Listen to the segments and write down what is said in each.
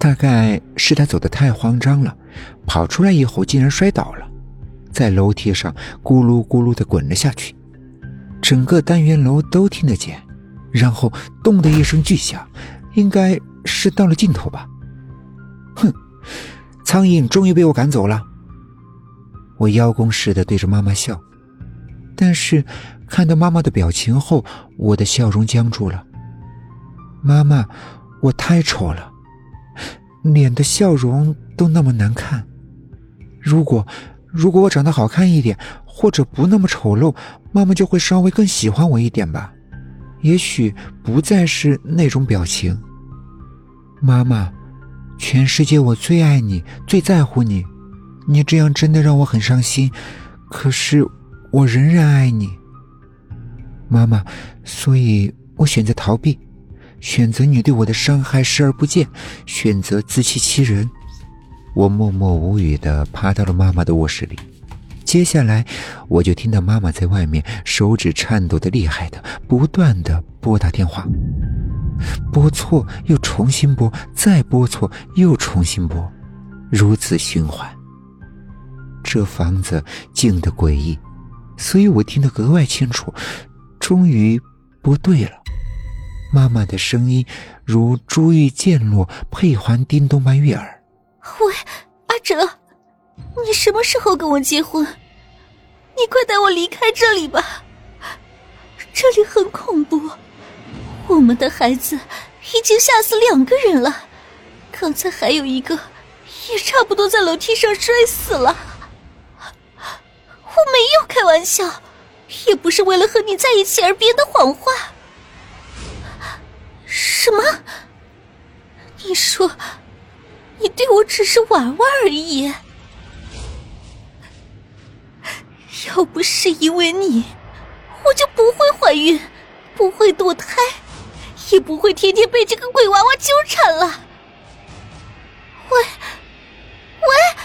大概是他走得太慌张了，跑出来以后竟然摔倒了，在楼梯上咕噜咕噜的滚了下去，整个单元楼都听得见。然后咚的一声巨响，应该是到了尽头吧。哼，苍蝇终于被我赶走了。我邀功似的对着妈妈笑，但是看到妈妈的表情后，我的笑容僵住了。妈妈，我太丑了，脸的笑容都那么难看。如果如果我长得好看一点，或者不那么丑陋，妈妈就会稍微更喜欢我一点吧。也许不再是那种表情。妈妈，全世界我最爱你，最在乎你。你这样真的让我很伤心，可是我仍然爱你，妈妈。所以我选择逃避，选择你对我的伤害视而不见，选择自欺欺人。我默默无语的爬到了妈妈的卧室里。接下来，我就听到妈妈在外面手指颤抖的厉害的，不断的拨打电话，拨错又重新拨，再拨错又重新拨，如此循环。这房子静得诡异，所以我听得格外清楚。终于不对了，妈妈的声音如珠玉溅落，佩环叮咚般悦耳。喂，阿哲。你什么时候跟我结婚？你快带我离开这里吧，这里很恐怖。我们的孩子已经吓死两个人了，刚才还有一个也差不多在楼梯上摔死了。我没有开玩笑，也不是为了和你在一起而编的谎话。什么？你说你对我只是玩玩而已？要不是因为你，我就不会怀孕，不会堕胎，也不会天天被这个鬼娃娃纠缠了。喂，喂！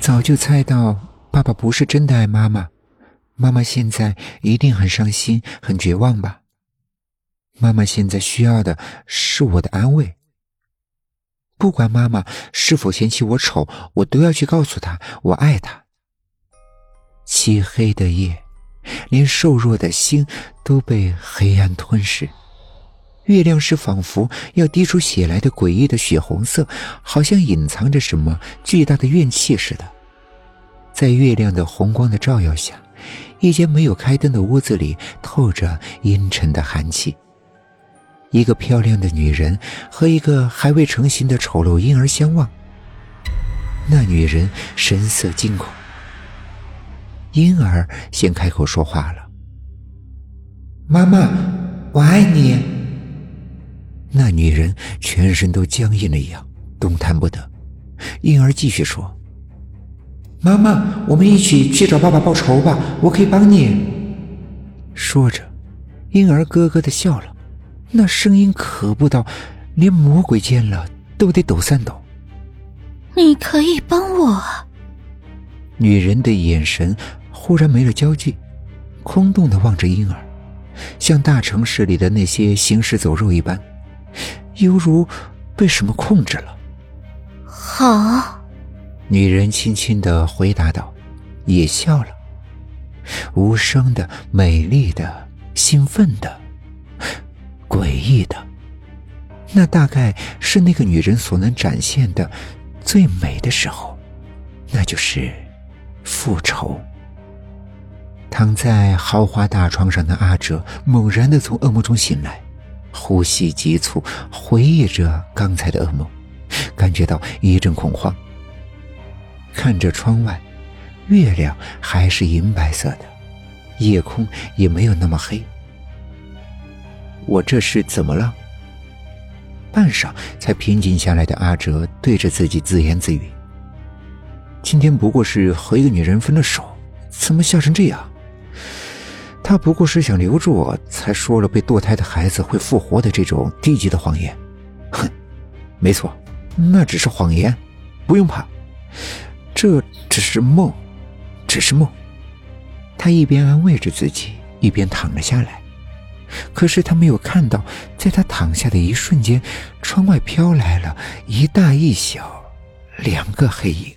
早就猜到爸爸不是真的爱妈妈，妈妈现在一定很伤心、很绝望吧？妈妈现在需要的是我的安慰。不管妈妈是否嫌弃我丑，我都要去告诉她我爱她。漆黑的夜，连瘦弱的心都被黑暗吞噬。月亮是仿佛要滴出血来的诡异的血红色，好像隐藏着什么巨大的怨气似的。在月亮的红光的照耀下，一间没有开灯的屋子里透着阴沉的寒气。一个漂亮的女人和一个还未成型的丑陋婴儿相望。那女人神色惊恐。婴儿先开口说话了：“妈妈，我爱你。”那女人全身都僵硬了一样，动弹不得。婴儿继续说：“妈妈，我们一起去找爸爸报仇吧，我可以帮你。”说着，婴儿咯咯的笑了，那声音可怖到连魔鬼见了都得抖三抖。你可以帮我。女人的眼神。忽然没了焦距，空洞的望着婴儿，像大城市里的那些行尸走肉一般，犹如被什么控制了。好，女人轻轻的回答道，也笑了，无声的、美丽的、兴奋的、诡异的，那大概是那个女人所能展现的最美的时候，那就是复仇。躺在豪华大床上的阿哲猛然的从噩梦中醒来，呼吸急促，回忆着刚才的噩梦，感觉到一阵恐慌。看着窗外，月亮还是银白色的，夜空也没有那么黑。我这是怎么了？半晌才平静下来的阿哲对着自己自言自语：“今天不过是和一个女人分了手，怎么吓成这样？”他不过是想留住我，才说了被堕胎的孩子会复活的这种低级的谎言。哼，没错，那只是谎言，不用怕，这只是梦，只是梦。他一边安慰着自己，一边躺了下来。可是他没有看到，在他躺下的一瞬间，窗外飘来了一大一小两个黑影。